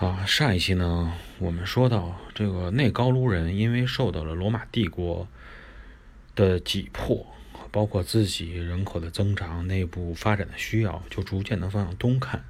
啊，上一期呢，我们说到这个内高卢人，因为受到了罗马帝国的挤迫，包括自己人口的增长、内部发展的需要，就逐渐的往东看。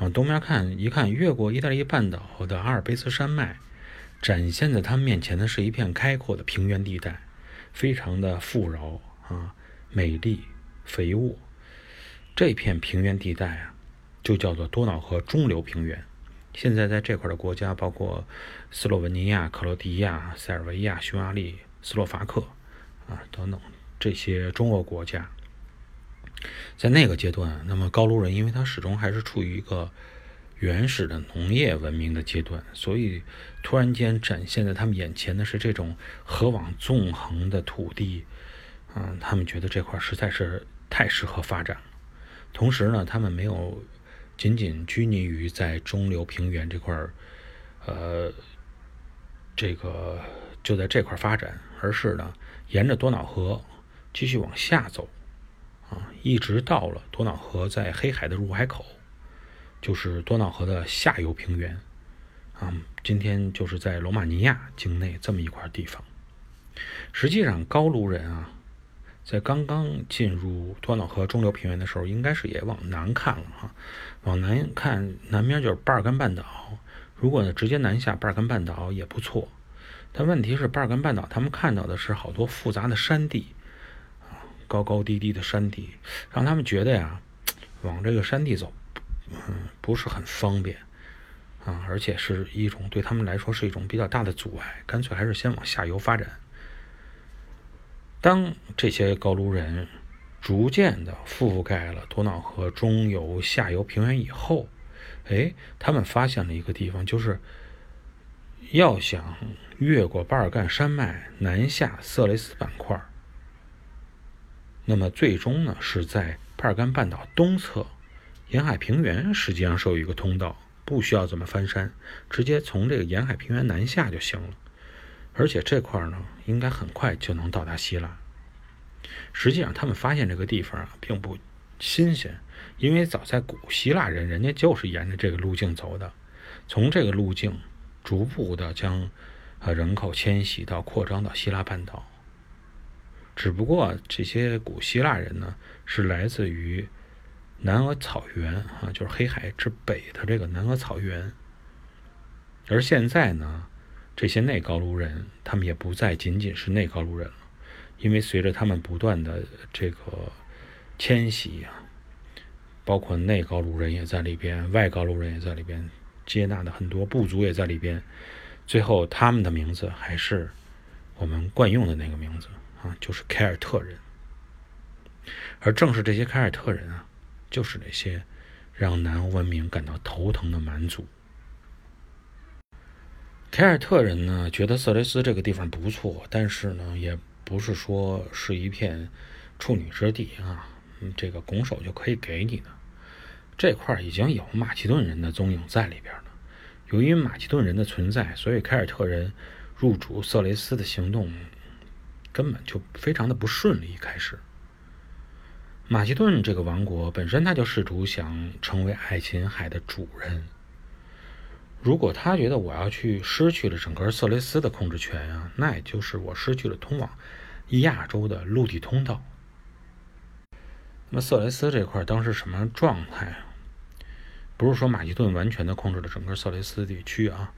往东边看，一看，越过意大利半岛的阿尔卑斯山脉，展现在他们面前的是一片开阔的平原地带，非常的富饶啊，美丽、肥沃。这片平原地带啊，就叫做多瑙河中流平原。现在在这块的国家包括斯洛文尼亚、克罗地亚、塞尔维亚、匈牙利、斯洛伐克啊等等这些中俄国家，在那个阶段，那么高卢人因为他始终还是处于一个原始的农业文明的阶段，所以突然间展现在他们眼前的是这种河网纵横的土地，嗯，他们觉得这块实在是太适合发展了。同时呢，他们没有。仅仅拘泥于在中流平原这块儿，呃，这个就在这块发展，而是呢，沿着多瑙河继续往下走，啊，一直到了多瑙河在黑海的入海口，就是多瑙河的下游平原，啊，今天就是在罗马尼亚境内这么一块地方。实际上，高卢人啊。在刚刚进入多瑙河中流平原的时候，应该是也往南看了哈。往南看，南边就是巴尔干半岛。如果呢直接南下巴尔干半岛也不错。但问题是，巴尔干半岛他们看到的是好多复杂的山地啊，高高低低的山地，让他们觉得呀，往这个山地走，嗯，不是很方便啊，而且是一种对他们来说是一种比较大的阻碍，干脆还是先往下游发展。当这些高卢人逐渐的覆盖了多瑙河中游、下游平原以后，哎，他们发现了一个地方，就是要想越过巴尔干山脉南下色雷斯板块，那么最终呢是在巴尔干半岛东侧沿海平原，实际上是有一个通道，不需要怎么翻山，直接从这个沿海平原南下就行了。而且这块呢，应该很快就能到达希腊。实际上，他们发现这个地方啊，并不新鲜，因为早在古希腊人，人家就是沿着这个路径走的，从这个路径逐步的将呃人口迁徙到扩张到希腊半岛。只不过这些古希腊人呢，是来自于南俄草原啊，就是黑海之北的这个南俄草原。而现在呢？这些内高卢人，他们也不再仅仅是内高卢人了，因为随着他们不断的这个迁徙啊，包括内高卢人也在里边，外高卢人也在里边，接纳的很多部族也在里边，最后他们的名字还是我们惯用的那个名字啊，就是凯尔特人。而正是这些凯尔特人啊，就是那些让南欧文明感到头疼的蛮族。凯尔特人呢，觉得色雷斯这个地方不错，但是呢，也不是说是一片处女之地啊，这个拱手就可以给你的。这块已经有马其顿人的踪影在里边了。由于马其顿人的存在，所以凯尔特人入主色雷斯的行动根本就非常的不顺利。开始，马其顿这个王国本身他就试图想成为爱琴海的主人。如果他觉得我要去失去了整个色雷斯的控制权啊，那也就是我失去了通往亚洲的陆地通道。那么色雷斯这块当时什么状态啊？不是说马其顿完全的控制了整个色雷斯地区啊？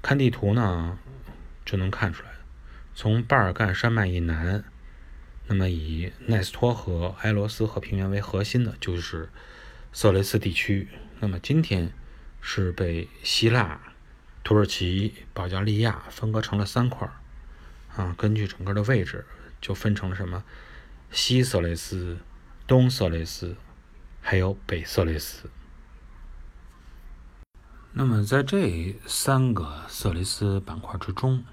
看地图呢就能看出来。从巴尔干山脉以南，那么以奈斯托河、埃罗斯河平原为核心的，就是色雷斯地区。那么今天。是被希腊、土耳其、保加利亚分割成了三块儿啊，根据整个的位置就分成了什么西色雷斯、东色雷斯，还有北色雷斯。那么在这三个色雷斯板块之中，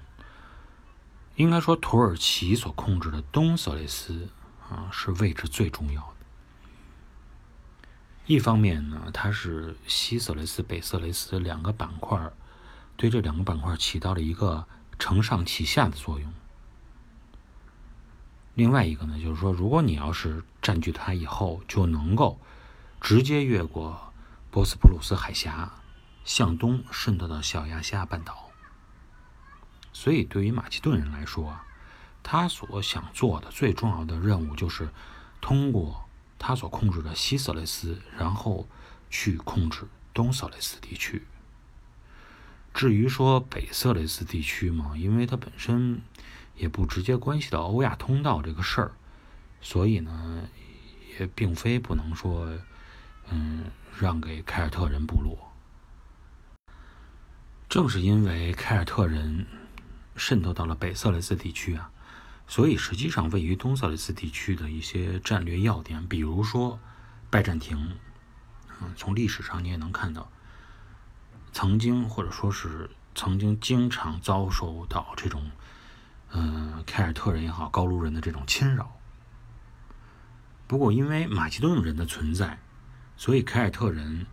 应该说土耳其所控制的东色雷斯啊是位置最重要的。一方面呢，它是西色雷斯、北色雷斯两个板块，对这两个板块起到了一个承上启下的作用。另外一个呢，就是说，如果你要是占据它以后，就能够直接越过博斯普鲁斯海峡，向东渗透到小亚细亚半岛。所以，对于马其顿人来说，他所想做的最重要的任务就是通过他所控制的西色雷斯，然后去控制东色雷斯地区。至于说北色雷斯地区嘛，因为它本身也不直接关系到欧亚通道这个事儿，所以呢，也并非不能说，嗯，让给凯尔特人部落。正是因为凯尔特人渗透到了北色雷斯地区啊，所以实际上位于东色雷斯地区的一些战略要点，比如说拜占庭，嗯，从历史上你也能看到。曾经或者说是曾经经常遭受到这种，嗯，凯尔特人也好，高卢人的这种侵扰。不过，因为马其顿人的存在，所以凯尔特人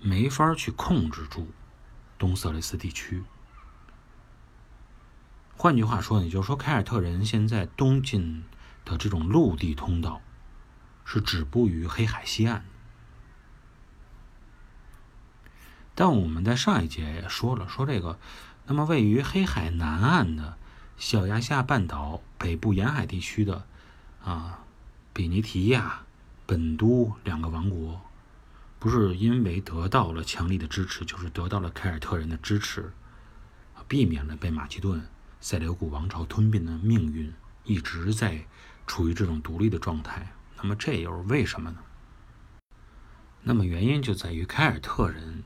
没法去控制住东色雷斯地区。换句话说，也就是说，凯尔特人现在东进的这种陆地通道是止步于黑海西岸。但我们在上一节也说了，说这个，那么位于黑海南岸的小亚细亚半岛北部沿海地区的啊，比尼提亚、本都两个王国，不是因为得到了强力的支持，就是得到了凯尔特人的支持，避免了被马其顿塞琉古王朝吞并的命运，一直在处于这种独立的状态。那么这又是为什么呢？那么原因就在于凯尔特人。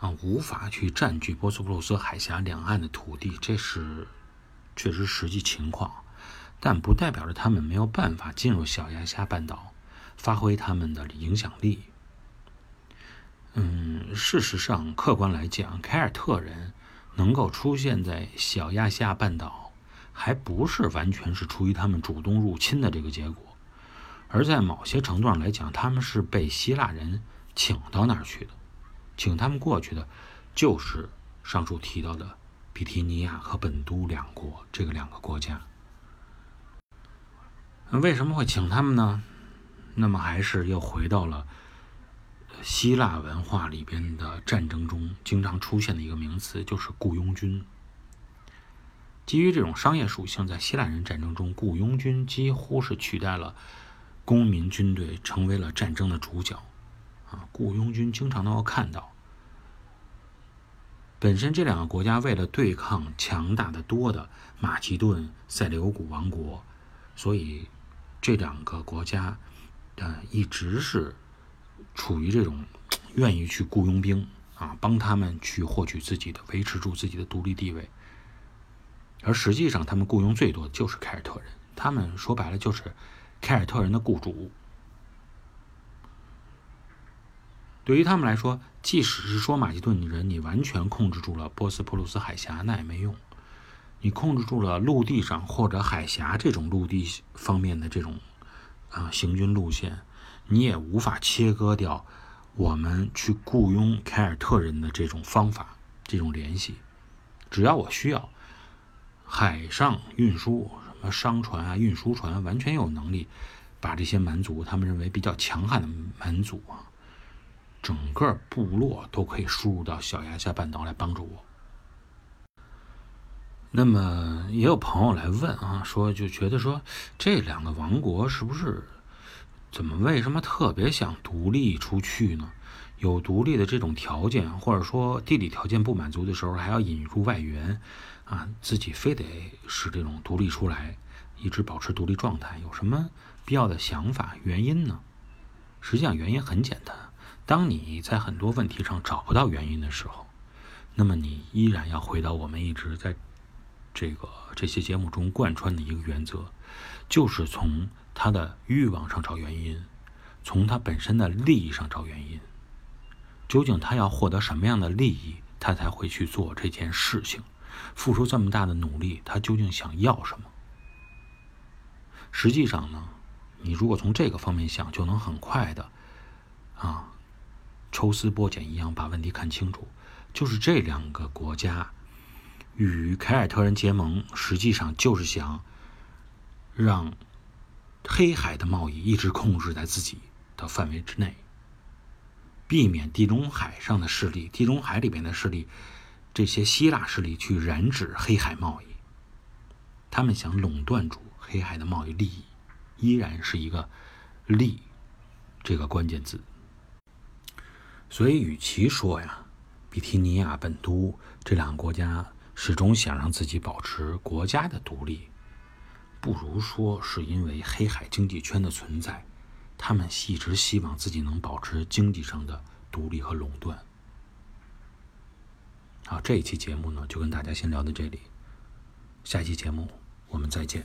啊，无法去占据波斯普鲁斯海峡两岸的土地，这是确实实际情况，但不代表着他们没有办法进入小亚细亚半岛，发挥他们的影响力。嗯，事实上，客观来讲，凯尔特人能够出现在小亚细亚半岛，还不是完全是出于他们主动入侵的这个结果，而在某些程度上来讲，他们是被希腊人请到那儿去的。请他们过去的，就是上述提到的比提尼亚和本都两国这个两个国家。为什么会请他们呢？那么还是又回到了希腊文化里边的战争中经常出现的一个名词，就是雇佣军。基于这种商业属性，在希腊人战争中，雇佣军几乎是取代了公民军队，成为了战争的主角。啊，雇佣军经常能够看到。本身这两个国家为了对抗强大的多的马其顿塞琉古王国，所以这两个国家呃一直是处于这种愿意去雇佣兵啊，帮他们去获取自己的维持住自己的独立地位。而实际上，他们雇佣最多的就是凯尔特人，他们说白了就是凯尔特人的雇主。对于他们来说，即使是说马其顿人，你完全控制住了波斯普鲁斯海峡，那也没用。你控制住了陆地上或者海峡这种陆地方面的这种啊行军路线，你也无法切割掉我们去雇佣凯尔特人的这种方法、这种联系。只要我需要，海上运输什么商船啊、运输船，完全有能力把这些蛮族，他们认为比较强悍的蛮族啊。整个部落都可以输入到小亚细亚半岛来帮助我。那么也有朋友来问啊，说就觉得说这两个王国是不是怎么为什么特别想独立出去呢？有独立的这种条件，或者说地理条件不满足的时候，还要引入外援啊，自己非得是这种独立出来，一直保持独立状态，有什么必要的想法原因呢？实际上原因很简单。当你在很多问题上找不到原因的时候，那么你依然要回到我们一直在这个这些节目中贯穿的一个原则，就是从他的欲望上找原因，从他本身的利益上找原因。究竟他要获得什么样的利益，他才会去做这件事情？付出这么大的努力，他究竟想要什么？实际上呢，你如果从这个方面想，就能很快的啊。抽丝剥茧一样把问题看清楚，就是这两个国家与凯尔特人结盟，实际上就是想让黑海的贸易一直控制在自己的范围之内。避免地中海上的势力、地中海里边的势力，这些希腊势力去染指黑海贸易。他们想垄断住黑海的贸易利益，依然是一个“利”这个关键字。所以，与其说呀，比提尼亚、本都这两个国家始终想让自己保持国家的独立，不如说是因为黑海经济圈的存在，他们一直希望自己能保持经济上的独立和垄断。好，这一期节目呢，就跟大家先聊到这里，下期节目我们再见。